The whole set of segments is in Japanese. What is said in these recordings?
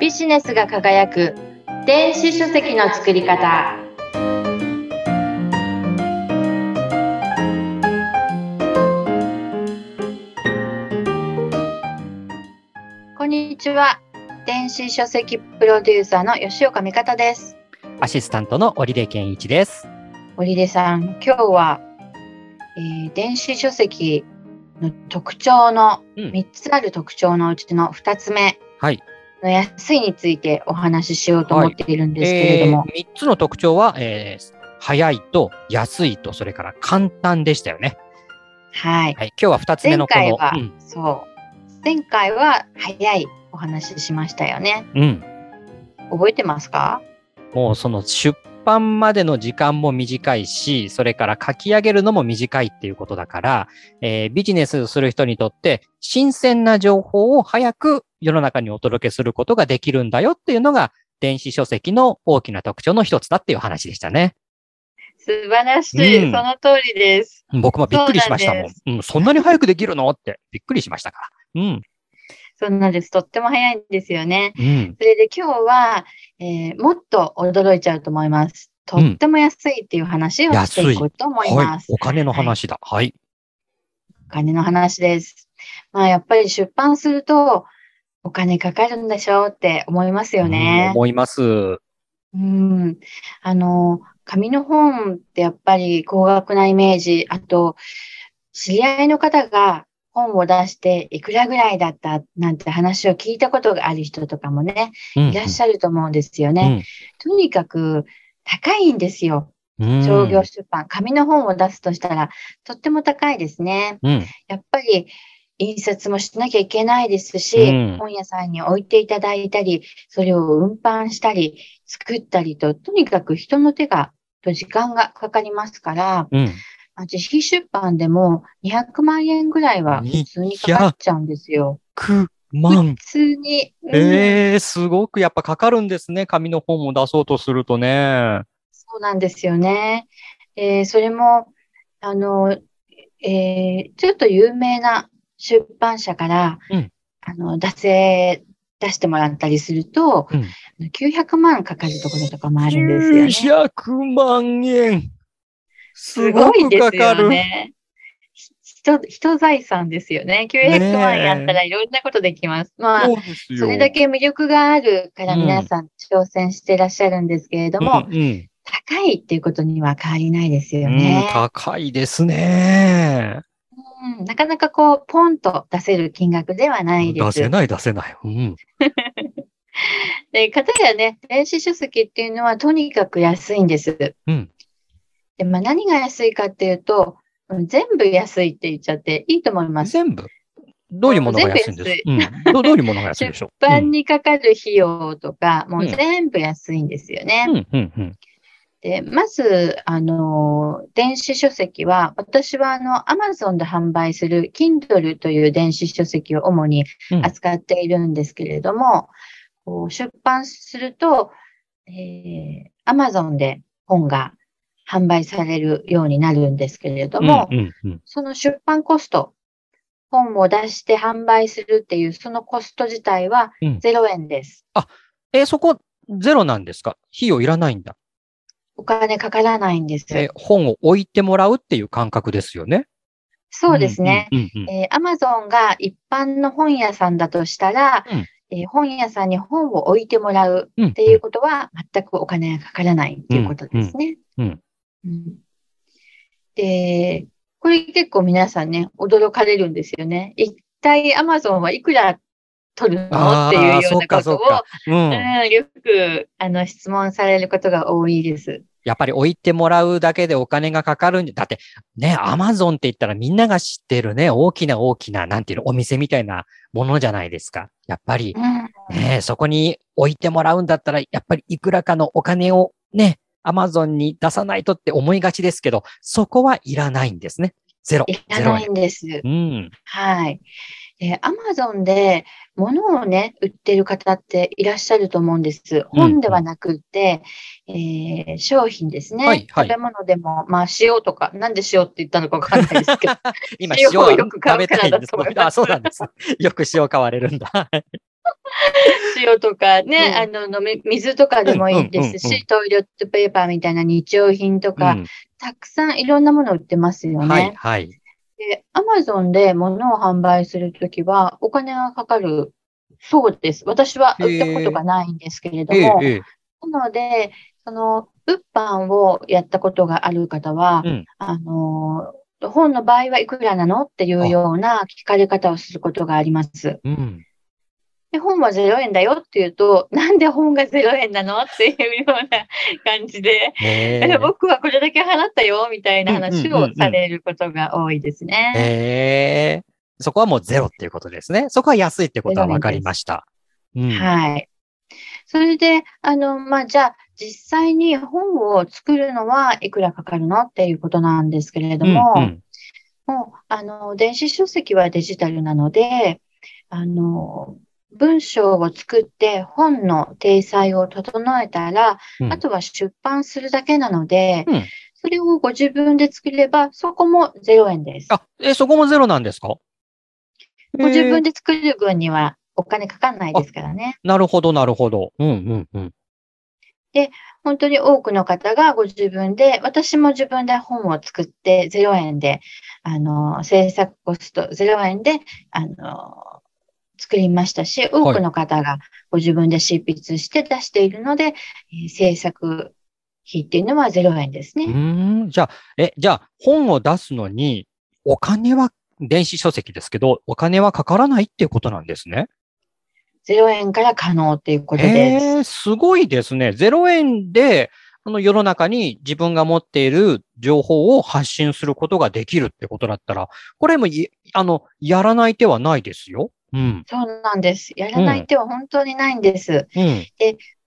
ビジネスが輝く。電子書籍の作り方。こんにちは。電子書籍プロデューサーの吉岡美方です。アシスタントの織出健一です。織出さん今日は、えー電子書籍の特徴のうん。3つある特徴のうちの2つ目。はい。の安いについてお話ししようと思っているんですけれども、えー、3つの特徴は、えー早いと安いと、それから簡単でしたよね。はい。はい。今日は2つ目前のこの。回は、うんそう。前回は早いお話ししましたよね。うん。覚えてますか？もうその出版までの時間も短いし、それから書き上げるのも短いっていうことだから、えービジネスする人にとって新鮮な情報を早く世の中にお届けすることができるんだよっていうのが電子書籍の大きな特徴の一つだっていう話でしたね。素晴らしい、うんその通りです。僕もびっくりしましたもん。うん、そんなに早くできるのってびっくりしましたから。うん。そうなんです。とっても早いんですよね。うん。それで今日は、えーもっと驚いちゃうと思います。とっても安いっていう話をしていこうと思いはい。ます。お金の話だ。はい。お金の話です。まあやっぱり出版するとお金かかるんでしょうって思いますようんね。思います。うん。あの、紙の本ってやっぱり高額なイメージ、あと、知り合いの方が本を出していくらぐらいだったなんて話を聞いたことがある人とかもね、いらっしゃると思うんですよね。とにかく高いんですよ。うん商業出版。紙の本を出すとしたらとっても高いですね。うん。やっぱり印刷もしなきゃいけないですし、うん本屋さんに置いていただいたり、それを運搬したり、作ったりと、とにかく人の手が、と時間がかかりますから、うん。まあ自費出版でも200万円ぐらいは普通にかかっちゃうんですよ。9万？普。通に。うんええすごくやっぱかかるんですね。紙の本を出そうとするとね。そうなんですよね。えーそれも、あの、えーちょっと有名な出版社から、うんあの、出せ、出してもらったりすると、うん900万かかるところとかもあるんですよね。900万円。すすごいです。よね。ひ人、人財産ですよね。900万円あったらいろんなことできます。まあ、それだけ魅力があるからうん皆さん挑戦していらっしゃるんですけれども、うんうん高いっていうことには変わりないですようんね。高いですね。うん、なかなかこう、ポンと出せる金額ではないです。出せない出せない。うん。で、かたやね、電子書籍っていうのはとにかく安いんです。うん。で、まあ何が安いかっていうと、うん全部安いって言っちゃっていいと思います。全部？どういうものが安いんです？全うん。どどういうものが安いでし出ょう？版にかかる費用とか、もううん全部安いんですよね。うんうんうん。で、まず、あの、電子書籍は、私はあの、Amazon で販売する Kindle という電子書籍を主にうん。扱っているんですけれども、こう出版すると、えー、Amazon で本が販売されるようになるんですけれども、うんうんうんその出版コスト、本を出して販売するっていうそのコスト自体はうん0円です。え、そこゼロなんですか？費用いらないんだ。お金かからないんです。え、本を置いてもらうっていう感覚ですよね。そうですね。うんうんうんえー、Amazon が一般の本屋さんだとしたら、うんえー本屋さんに本を置いてもらううんっていうことは全くお金がかからないっていうことですね。うんうんうんで、これ結構皆さんね、驚かれるんですよね。一体 Amazon はいくら取るの？あっていうようなことをうか。うん。うん、よくあの質問されることが多いです。やっぱり置いてもらうだけでお金がかかるんだってね、アマゾンって言ったらみんなが知ってるね、大きな大きな、なんていうの、お店みたいなものじゃないですか。やっぱりうんね、そこに置いてもらうんだったら、やっぱりいくらかのお金をね、アマゾンに出さないとって思いがちですけど、そこはいらないんですね。ゼロ。いらないんです。円。うん。はい。で、アマゾンで物をね、売ってる方っていらっしゃると思うんです。本ではなくって、えー商品ですね。はいはい食べ物でも、まあ塩とか、なんで塩って言ったのかわかんないですけど、今、塩をよく買うからだ食べたいんですと思いますあ、そうなんです。よく塩買われるんだ。塩とかね、うんあの、飲み、水とかでもいいですし、うんうんうんうんトイレットペーパーみたいな日用品とか、うんたくさんいろんなもの売ってますよね。はい、はい。で、アマゾンで物を販売するときはお金がかかるそうです。私は売ったことがないんですけれどええも、ええなので、その、物販をやったことがある方は、うんあの、本の場合はいくらなのっていうような聞かれ方をすることがあります。うん。で、本は0円だよって言うと、なんで本が0円なのっていうような感じで、へえ僕はこれだけ払ったよみたいな話をされることが多いですね。え。へえ。そこはもうゼロっていうことですね。そこは安いってことは分かりました。うん。はい。それで、あの、まあ、じゃあ、実際に本を作るのはいくらかかるのっていうことなんですけれども、うんうんもう、あの、電子書籍はデジタルなので、あの、文章を作って本の体裁を整えたら、うんあとは出版するだけなので、うんそれをご自分で作れば、そこも0円です。あ、え、そこもゼロなんですか？ご自分で。で作る分にはお金かかんないですからね。なるほど、なるほど。うん、うん、うん。本当に多くの方がご自分で、私も自分で本を作って0円で、あの、制作コスト0円で、あの、作りましたし、多くの方がご自分で執筆して出しているので、えー制作費っていうのは0円ですうね。ーん。じゃあ、え、じゃあ、本を出すのに、お金は、電子書籍ですけど、お金はかからないっていうことなんですね。0円から可能っていうことです。えー、すごいですね。0円で、あの世の中に自分が持っている情報を発信することができるってことだったら、これもい、あの、やらない手はないですよ。うん。そうなんです。やらない手は本当にないんです。うん。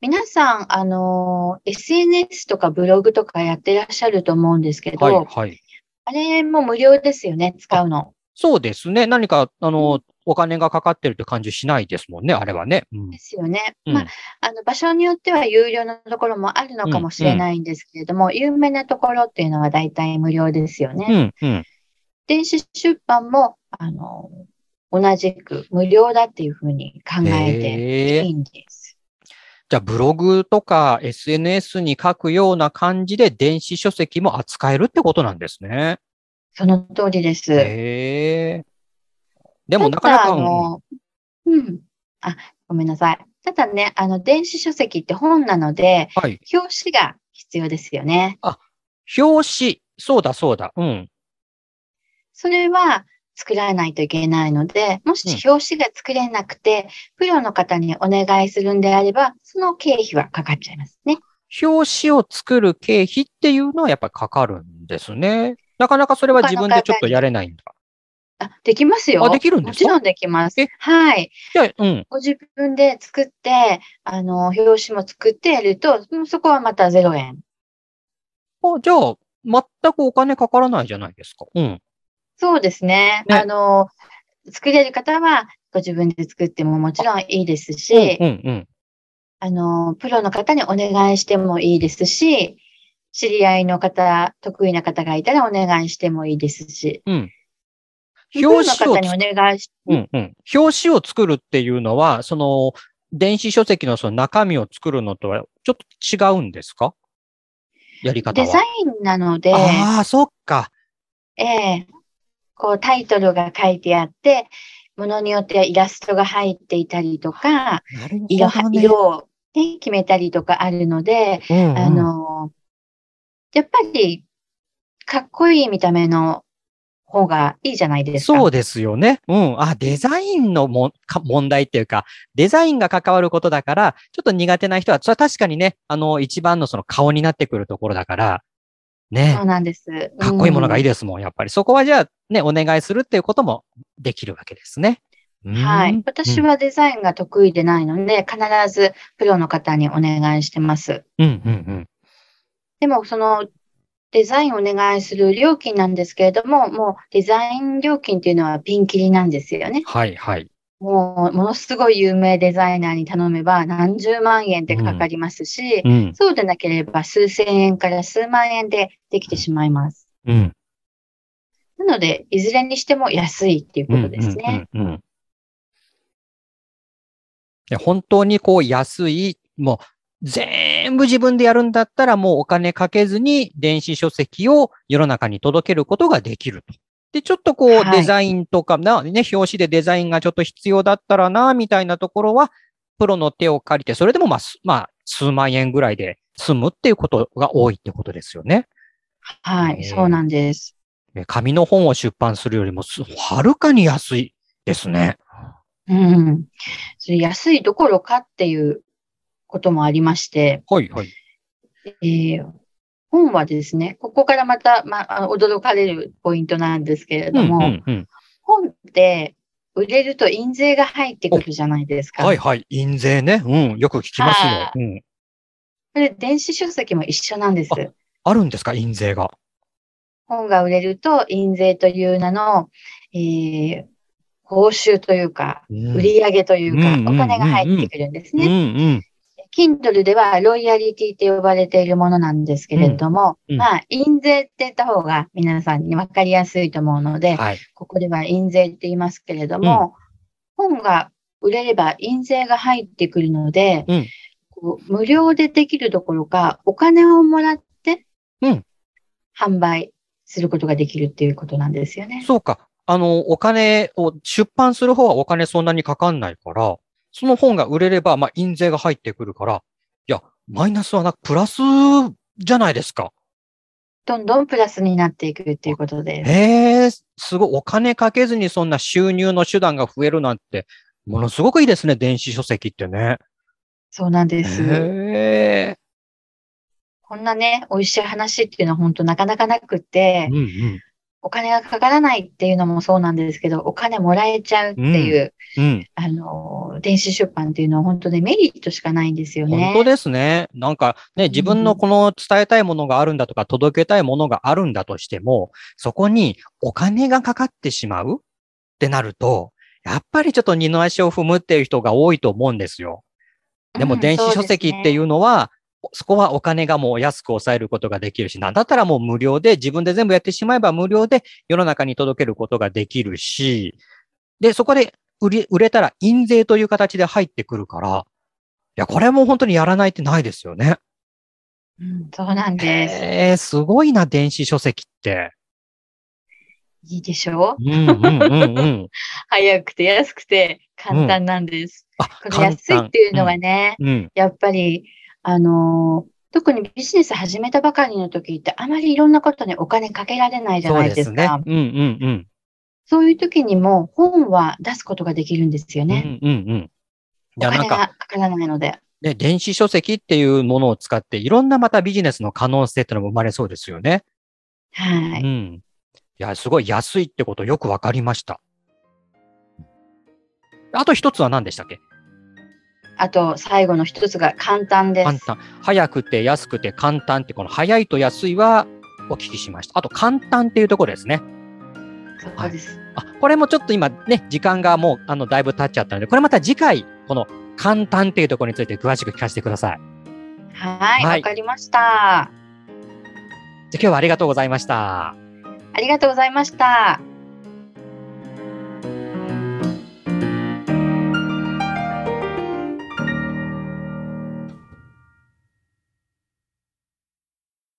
皆さん、あの、SNS とかブログとかやってらっしゃると思うんですけど、はい、はい。あれも無料ですよね、使うの。そうですね。何か、あの、お金がかかってるって感じしないですもんね、あれはね。うんで。すよね。うんまあ、あの、場所によっては有料のところもあるのかもしれないんですけれども、有名なところっていうのは大体無料ですよね。うん、うん。電子出版も、あの、同じく無料だっていうふうに考えていいんです。じゃあ、ブログとか SNS に書くような感じで電子書籍も扱えるってことなんですね。その通りです。へえ。でも、なかなか、あの、うん。あ、ごめんなさい。ただね、あの、電子書籍って本なので、はい。表紙が必要ですよね。表紙。そうだ、そうだ。うん。それは作らないといけないので、もし表紙が作れなくて、プロの方にお願いするんであれば、その経費はかかっちゃいますね。表紙を作る経費っていうのはやっぱりかかるんですね。なかなかそれは自分でちょっとやれないんだ。あ、できますよ。あできるんですか？もちろんできますえ？はい。じゃあ、うん。ご自分で作って、あの、表紙も作ってやると、そこはまた0円。あじゃあ、全くお金かからないじゃないですか。うん。そうですね。ねあの、作れる方はご自分で作ってももちろんいいですし、うん、うん。あの、プロの方にお願いしてもいいですし、知り合いの方、得意な方がいたらお願いしてもいいですし、うん。表紙をうんうん。表紙を作るっていうのは、その、電子書籍のその中身を作るのとはちょっと違うんですか？やり方は。デザインなので、ああ、そっか。ええこうタイトルが書いてあって、ものによってはイラストが入っていたりとか、なる色。色を、ね、決めたりとかあるので、うんうんあの、やっぱり、かっこいい見た目の方がいいじゃないですか。そうですよね。うん。あ、デザインのもか問題っていうか、デザインが関わることだから、ちょっと苦手な人は、それは確かにね、あの、一番のその顔になってくるところだから、ねそう、なんです。かっこいいものがいいでですもん、やっぱり。そこはじゃあ、ね、お願いするっていうこともできるわけですね。うんはい。私、はデザインが得意でないので、必ずプロの方にお願いしてます。うん、うん、うん。でも、その、デザインをお願いする料金なんですけれども、もうデザイン料金っていうのはピンキリなんですよね。はい、はい。もう、ものすごい有名デザイナーに頼めば何十万円ってかかりますし、うん、そうでなければ数千円から数万円でできてしまいます。うん。なので、いずれにしても安いっていうことですね。うんうんうんうんで本当にこう安い、もう全部自分でやるんだったらもうお金かけずに電子書籍を世の中に届けることができると。で、ちょっとこうはいデザインとかな、ね、表紙でデザインがちょっと必要だったらな、みたいなところは、プロの手を借りて、それでもまあ、すまあ、数万円ぐらいで済むっていうことが多いってことですよね。はい、えーそうなんです。え紙の本を出版するよりもす、はるかに安いですね。うん。それ安いどころかっていうこともありまして、はい、はい。えー本はですね、ここからまた、まあ、驚かれるポイントなんですけれうん、ども、うん、うん。本って売れると印税が入ってくるじゃないですか。はい、はい。印税ね。うん、よく聞きますよは。うん。これ電子書籍も一緒なんです。あるんですか、印税が。本が売れると印税という名の、えー報酬というか、うん売上というか、うんうんお金が入ってくるんですうん、うね。ん。Kindle ではロイヤリティって呼ばれているものなんですけれども、うんうんまあ、印税って言った方が皆さんに分かりやすいと思うので、はい。ここでは印税って言いますけれども、本が売れれば印税が入ってくるので、うんこう無料でできるどころか、お金をもらってうん、販売することができるっていうことなんですよね。そうか。あの、お金を、出版する方はお金そんなにかかんないから、その本が売れれば、まあ、印税が入ってくるから、いや、マイナスはなく、プラスじゃないですか。どんどんプラスになっていくっていうことです。へえ、すごい。お金かけずにそんな収入の手段が増えるなんて、ものすごくいいですね、電子書籍ってね。そうなんです。へえ。こんなね、美味しい話っていうのは本当なかなかなくってうん、うん。お金がかからないっていうのもそうなんですけど、お金もらえちゃうっていう、うん。あの、電子出版っていうのは本当ね、メリットしかないんですよね。本当ですね。なんかね、自分のこの伝えたいものがあるんだとか、届けたいものがあるんだとしても、そこにお金がかかってしまうってなると、やっぱりちょっと二の足を踏むっていう人が多いと思うんですよ。でもうん電子書籍っていうのは、そこはお金がもう安く抑えることができるし、なんだったらもう無料で、自分で全部やってしまえば無料で世の中に届けることができるし、で、そこで売り、売れたら印税という形で入ってくるから、いや、これも本当にやらないってないですよね。うんそうなんです。えー、すごいな、電子書籍って。いいでしょ？ううんうんうんうん。早くて安くて簡単なんです。あ、この安いっていうのがね、うん、うん。やっぱり、あのー特にビジネス始めたばかりの時ってあまりいろんなことにお金かけられないじゃそうないですか。ですね。うんうんうん。そういう時にも本は出すことができるんですようね。んうんうん。いおや、なん金か、がかからないので。ね、電子書籍っていうものを使って、いろんなまたビジネスの可能性ってのも生まれそうですよね。はい。うん。いや、すごい安いってことよくわかりました。あと一つは何でしたっけ？あと、最後の一つが簡単です。簡単。早くて安くて簡単って、この早いと安いはお聞きしました。あと簡単っていうところですね。そうです。あ、これもちょっと今ね、時間がもう、あの、だいぶ経っちゃったので、これまた次回、この簡単っていうところについて詳しく聞かせてください。はい。わ、はいかりました。じゃあ今日はありがとうございました。ありがとうございました。